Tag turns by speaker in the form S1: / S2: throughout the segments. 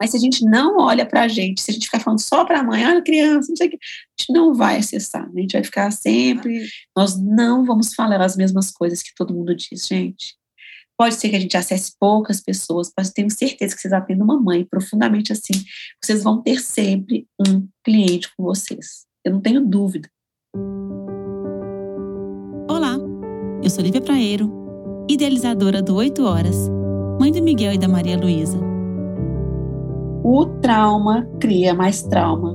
S1: Mas se a gente não olha para a gente, se a gente ficar falando só para a mãe, olha criança, não sei o que, a gente não vai acessar, né? a gente vai ficar sempre. Nós não vamos falar as mesmas coisas que todo mundo diz, gente. Pode ser que a gente acesse poucas pessoas, mas tenho certeza que vocês atendam uma mãe profundamente assim. Vocês vão ter sempre um cliente com vocês. Eu não tenho dúvida.
S2: Olá, eu sou Lívia Praeiro, idealizadora do 8 Horas, mãe do Miguel e da Maria Luísa.
S1: O trauma cria mais trauma.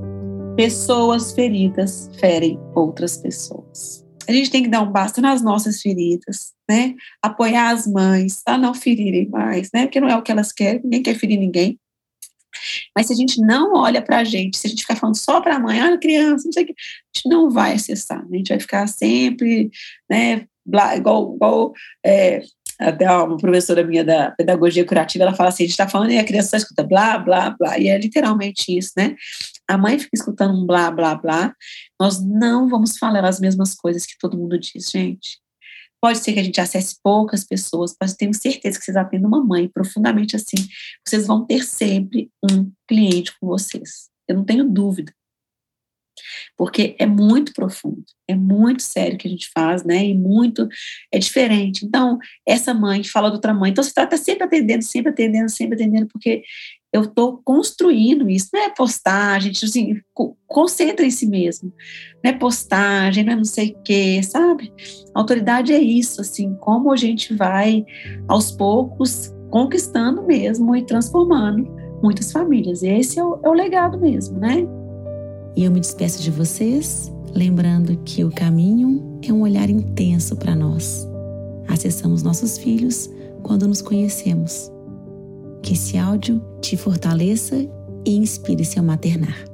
S1: Pessoas feridas ferem outras pessoas. A gente tem que dar um basta nas nossas feridas, né? Apoiar as mães a não ferirem mais, né? Porque não é o que elas querem, ninguém quer ferir ninguém. Mas se a gente não olha para a gente, se a gente ficar falando só para a mãe, olha criança, não sei o que, a gente não vai acessar, né? a gente vai ficar sempre, né, igual, igual é, até uma professora minha da pedagogia curativa, ela fala assim, a gente está falando e a criança escuta blá, blá, blá, e é literalmente isso, né? A mãe fica escutando um blá, blá, blá, nós não vamos falar as mesmas coisas que todo mundo diz, gente. Pode ser que a gente acesse poucas pessoas, mas tenho certeza que vocês atendam uma mãe profundamente assim. Vocês vão ter sempre um cliente com vocês. Eu não tenho dúvida porque é muito profundo, é muito sério que a gente faz, né? E muito é diferente. Então, essa mãe fala de outra mãe, então você está sempre atendendo, sempre atendendo, sempre atendendo, porque eu estou construindo isso, não é postagem, tipo assim, concentra em si mesmo, não é postagem, não é não sei o quê, sabe? A autoridade é isso, assim, como a gente vai aos poucos conquistando mesmo e transformando muitas famílias. E esse é o, é o legado mesmo, né?
S2: E eu me despeço de vocês, lembrando que o caminho é um olhar intenso para nós. Acessamos nossos filhos quando nos conhecemos. Que esse áudio te fortaleça e inspire seu maternar.